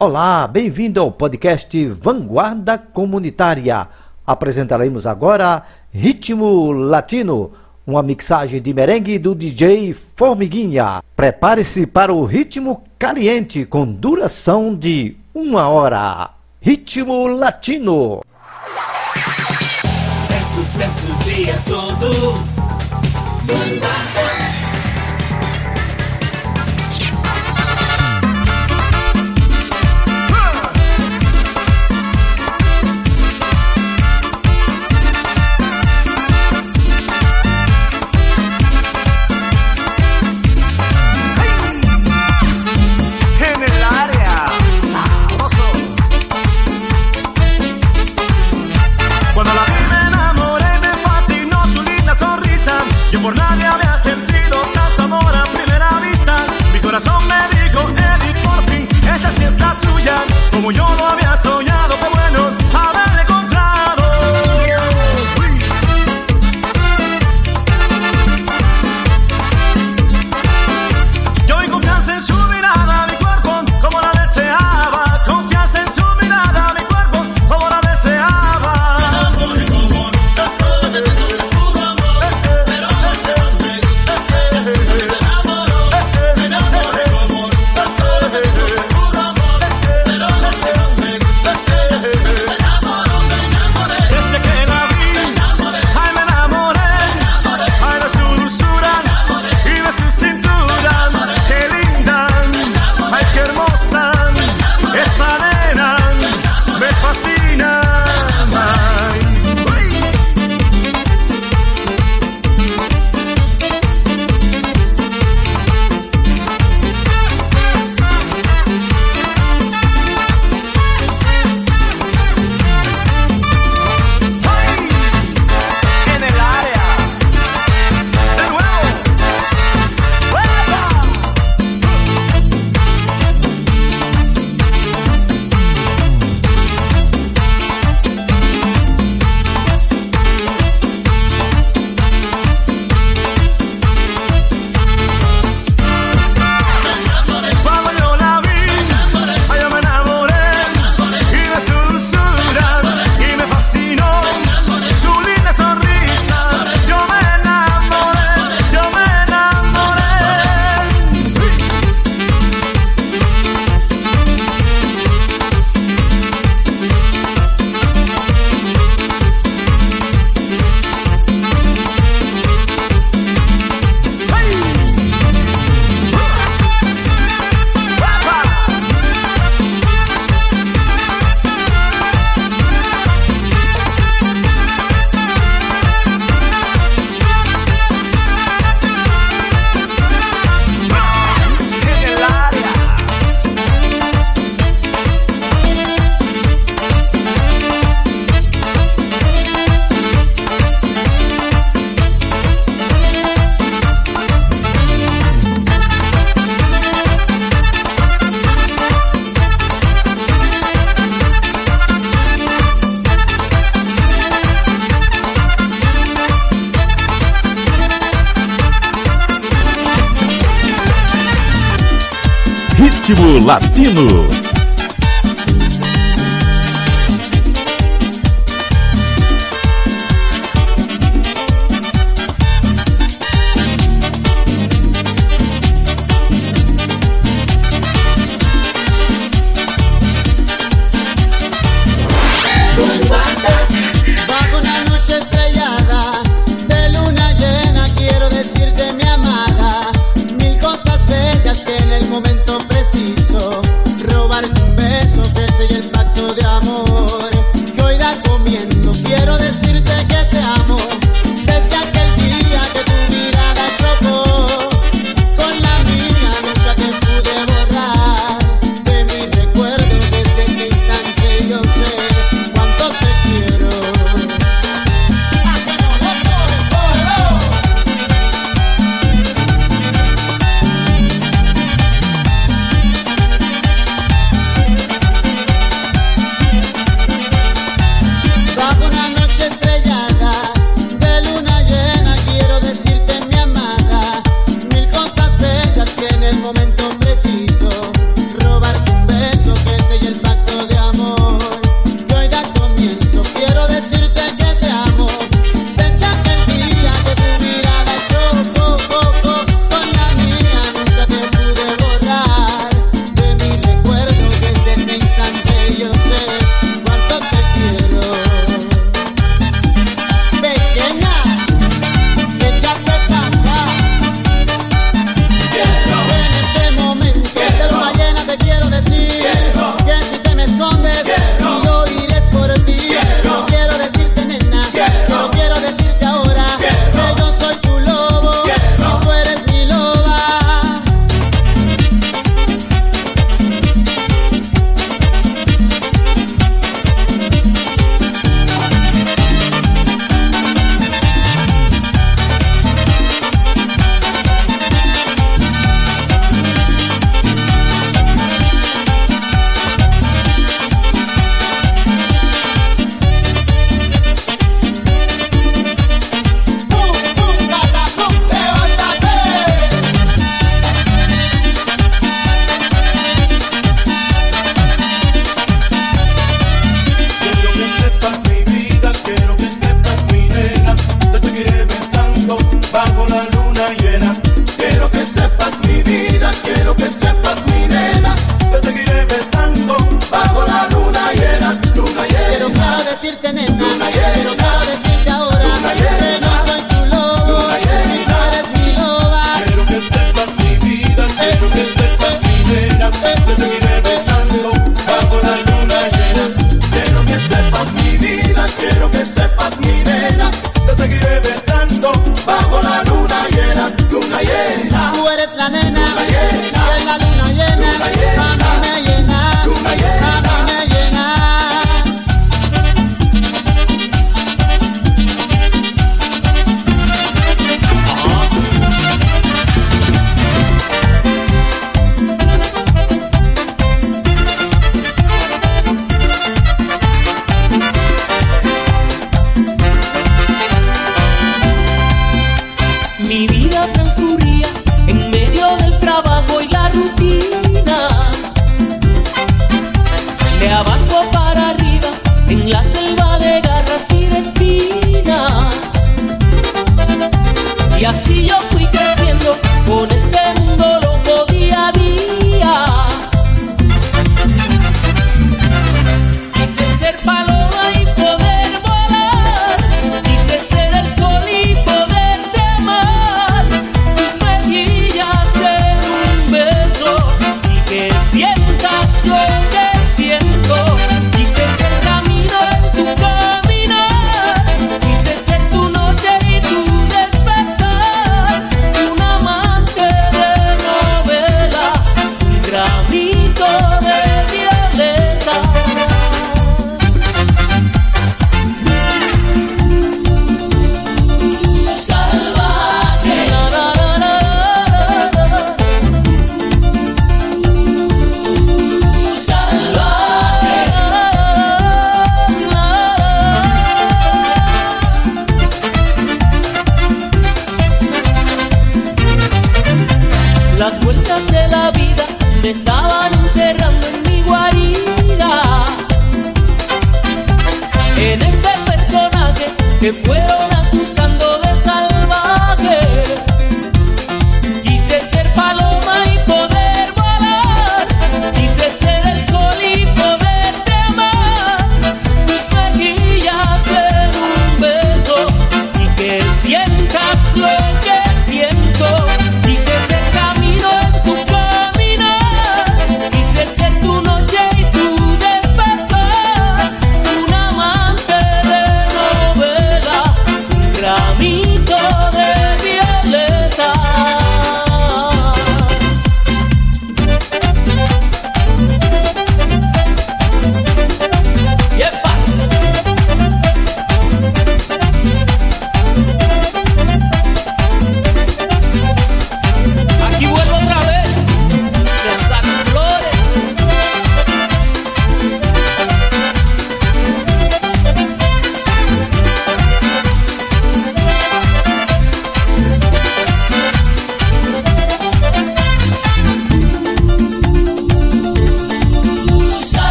Olá, bem-vindo ao podcast Vanguarda Comunitária. Apresentaremos agora Ritmo Latino, uma mixagem de merengue do DJ Formiguinha. Prepare-se para o ritmo caliente com duração de uma hora. Ritmo Latino. É sucesso o dia todo. Vanguarda.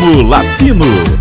Latino.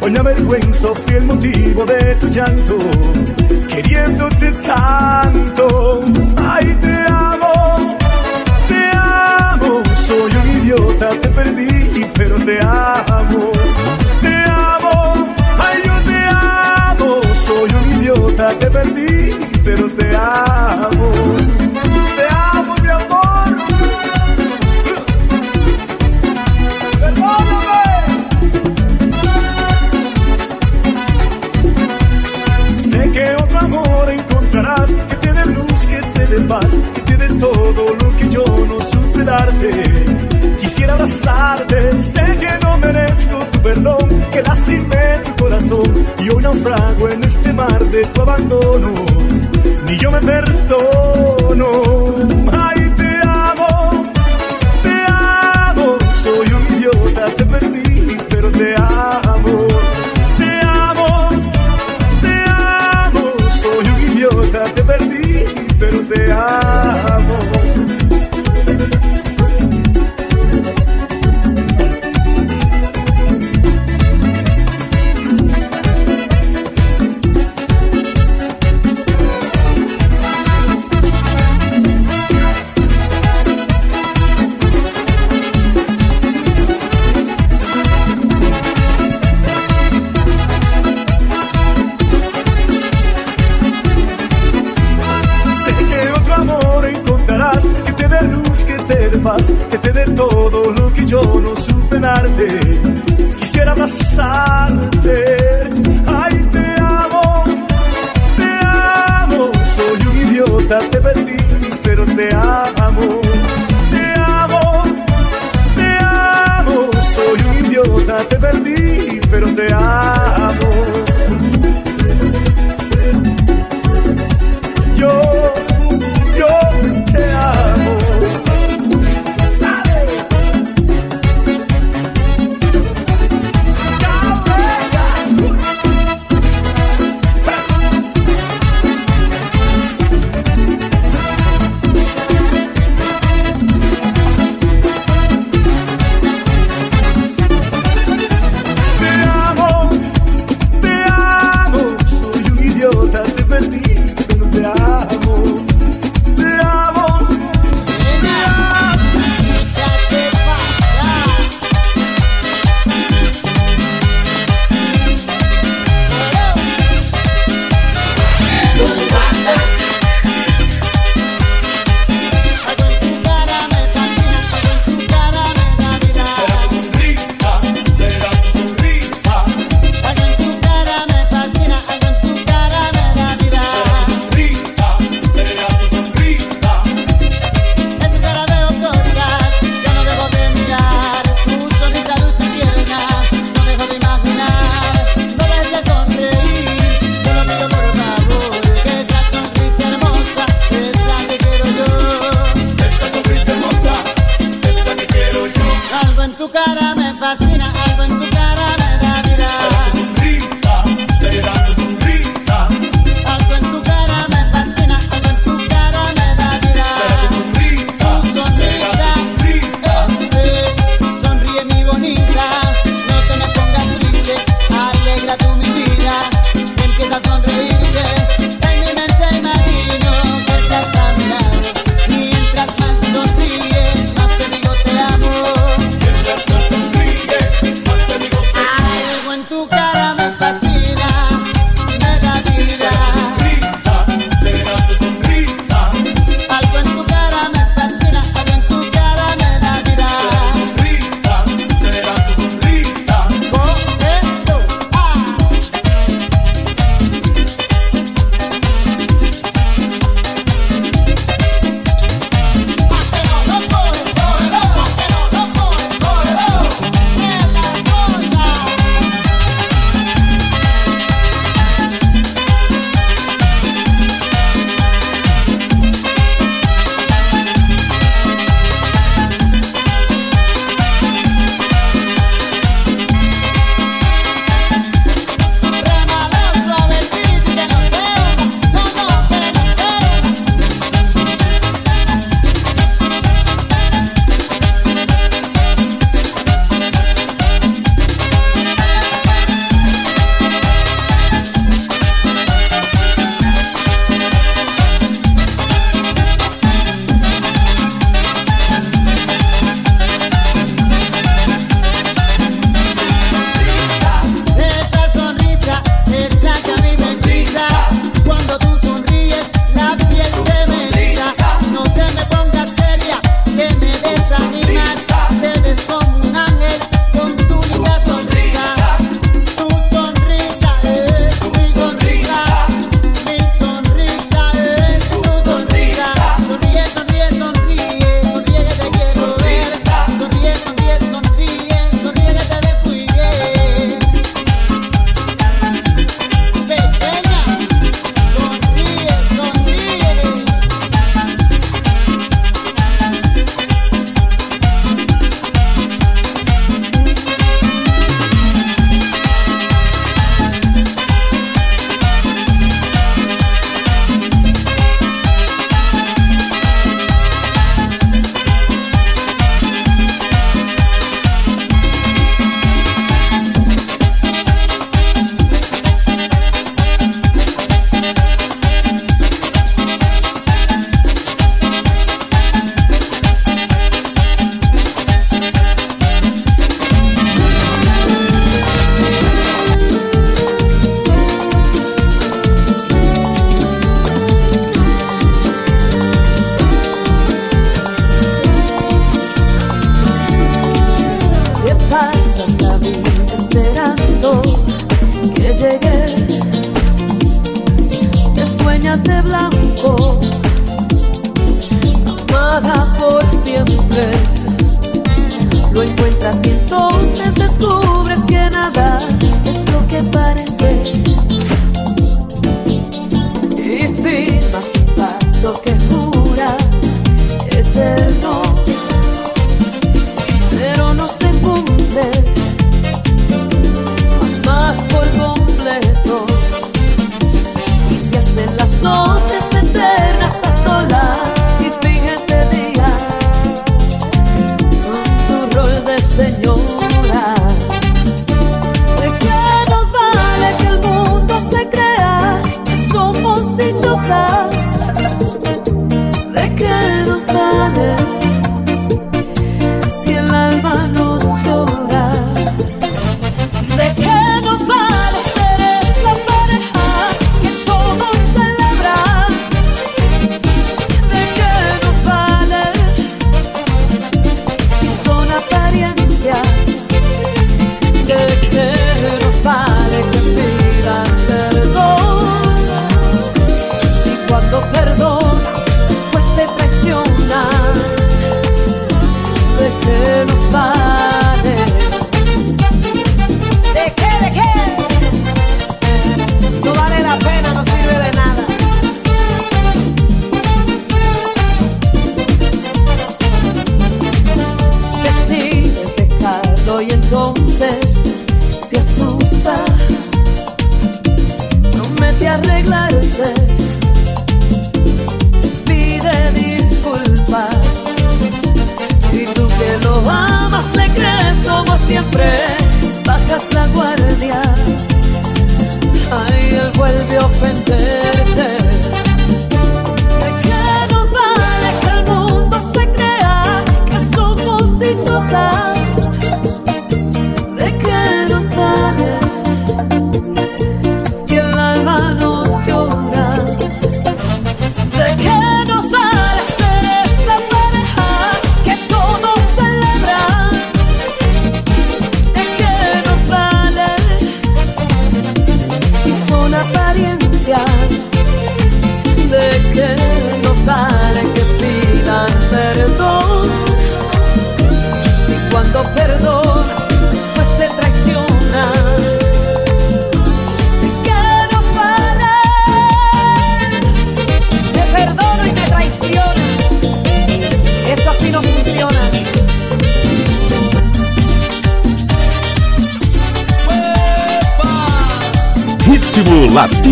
Hoy me avergüenzo, fui el motivo de tu llanto,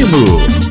Ritmo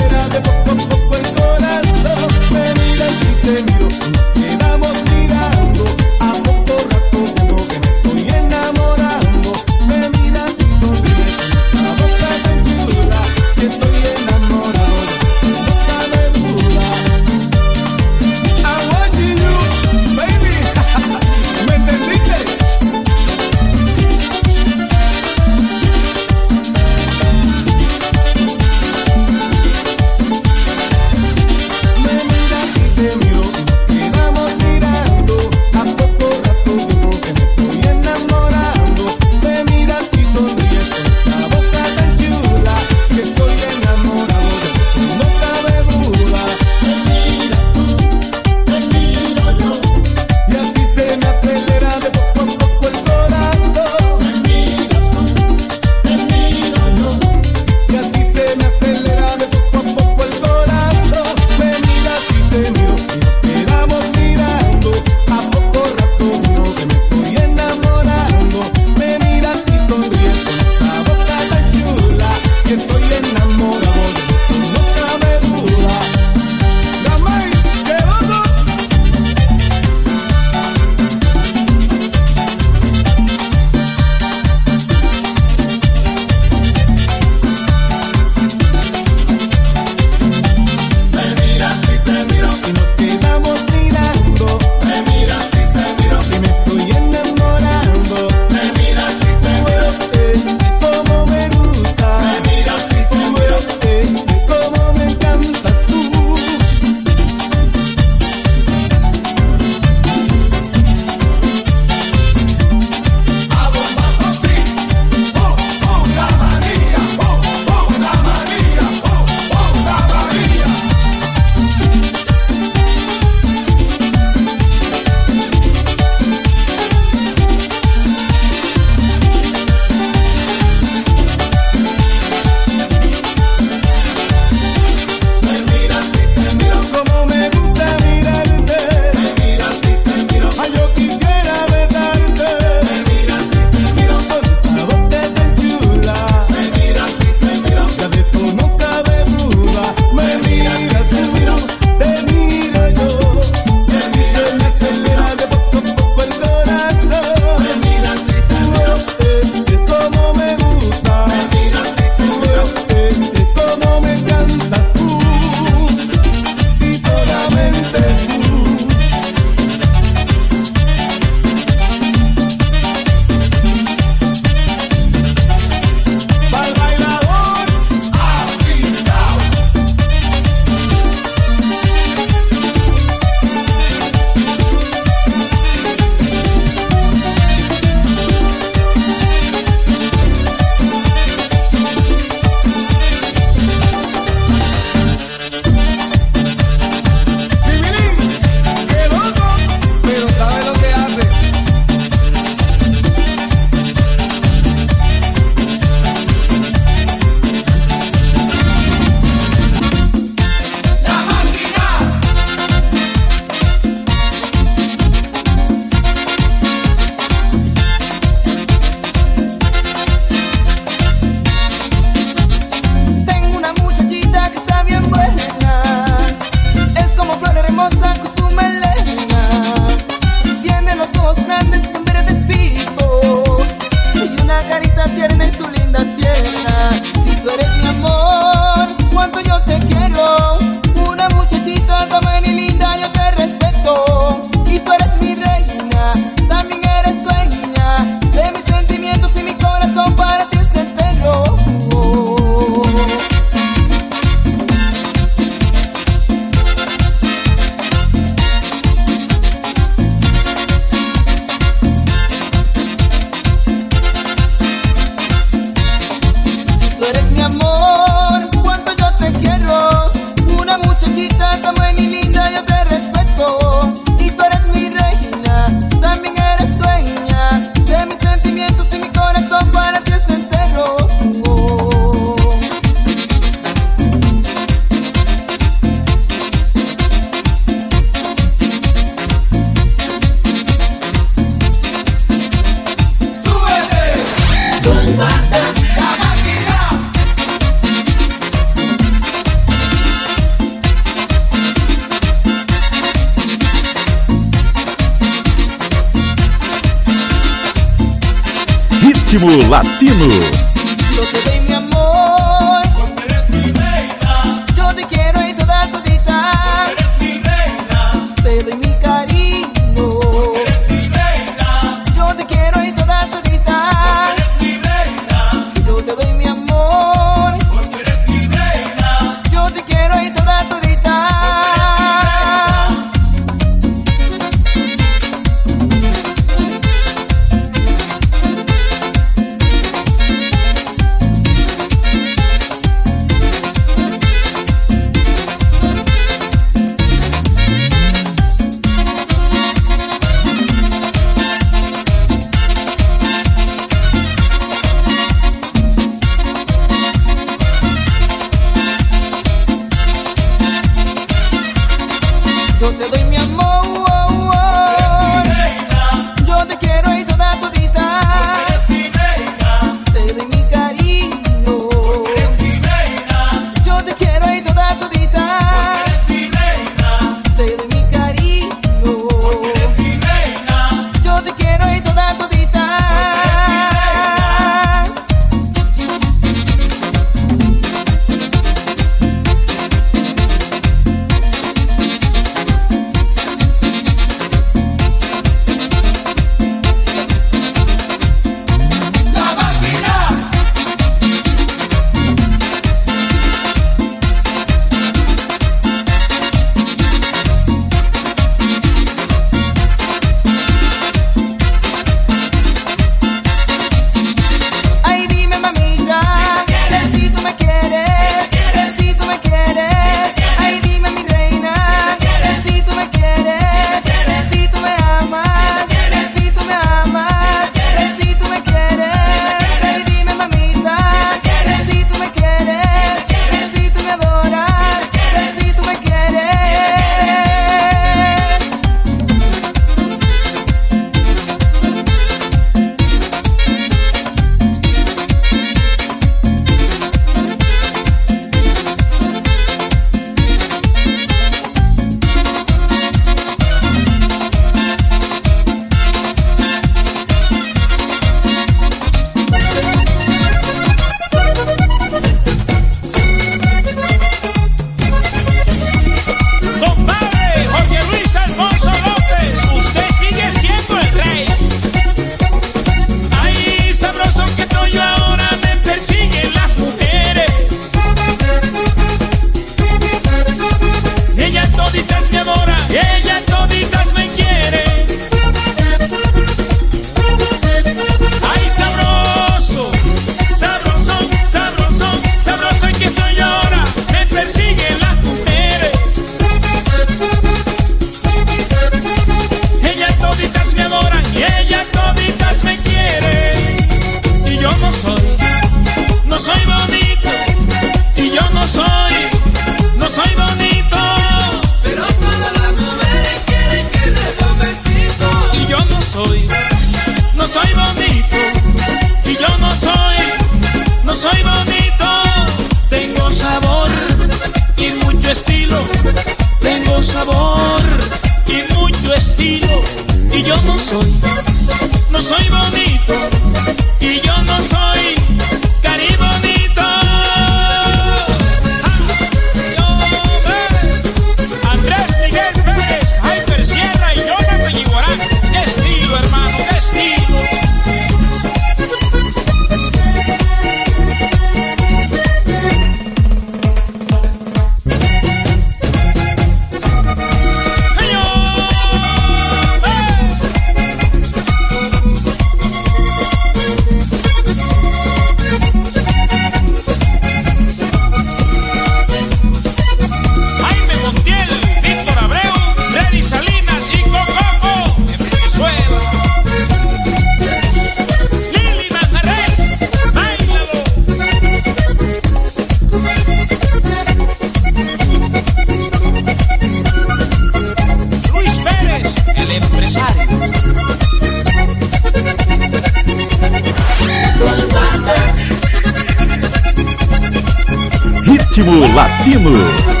Ritmo Latino.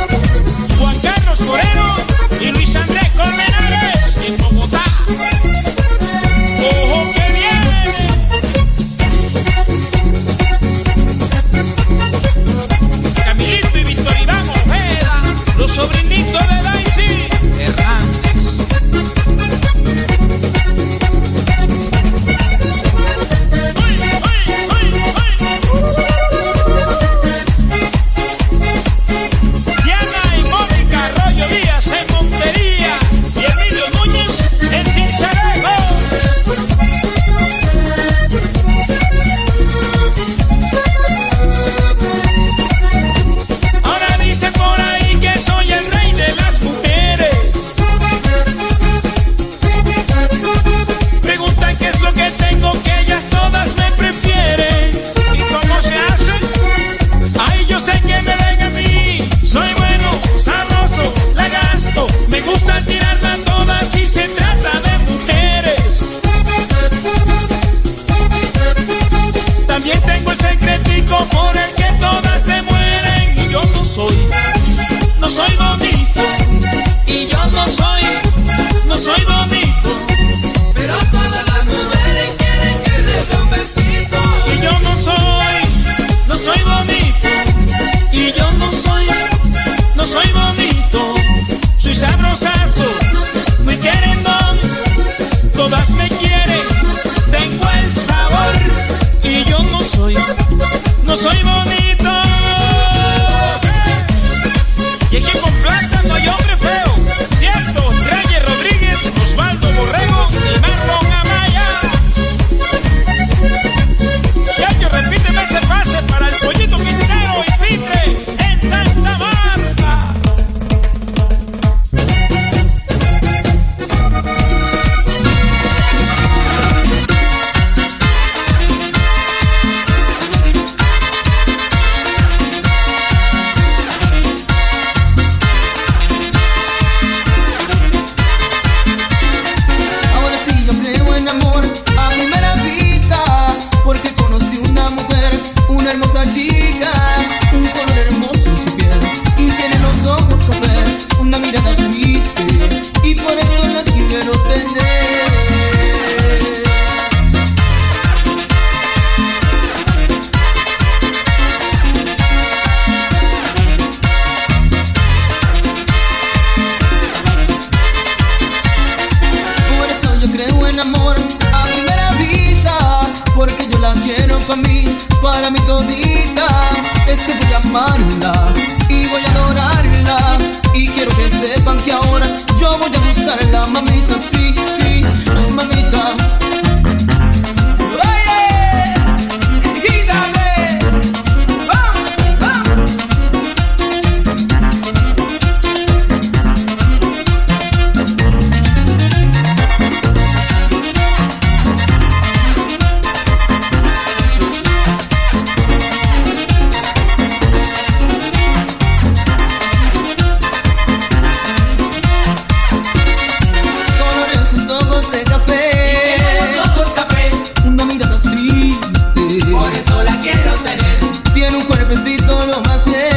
Más bien.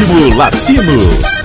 Ritmo Latino.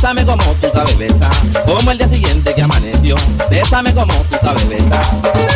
Bésame como tú sabes besar, como el día siguiente que amaneció. Bésame como tú sabes besar.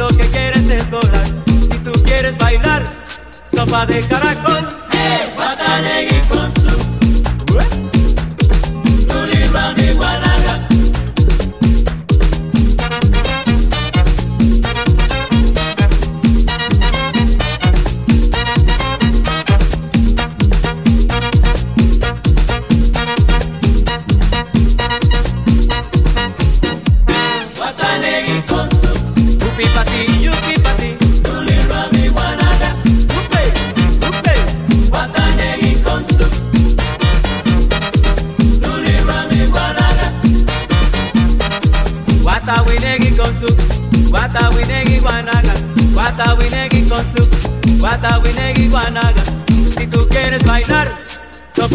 lo que quieres es doblar. Si tú quieres bailar, sopa de caracol. ¡Eh! Hey, con su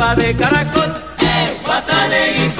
sopa de caracol, eh, guataneguí.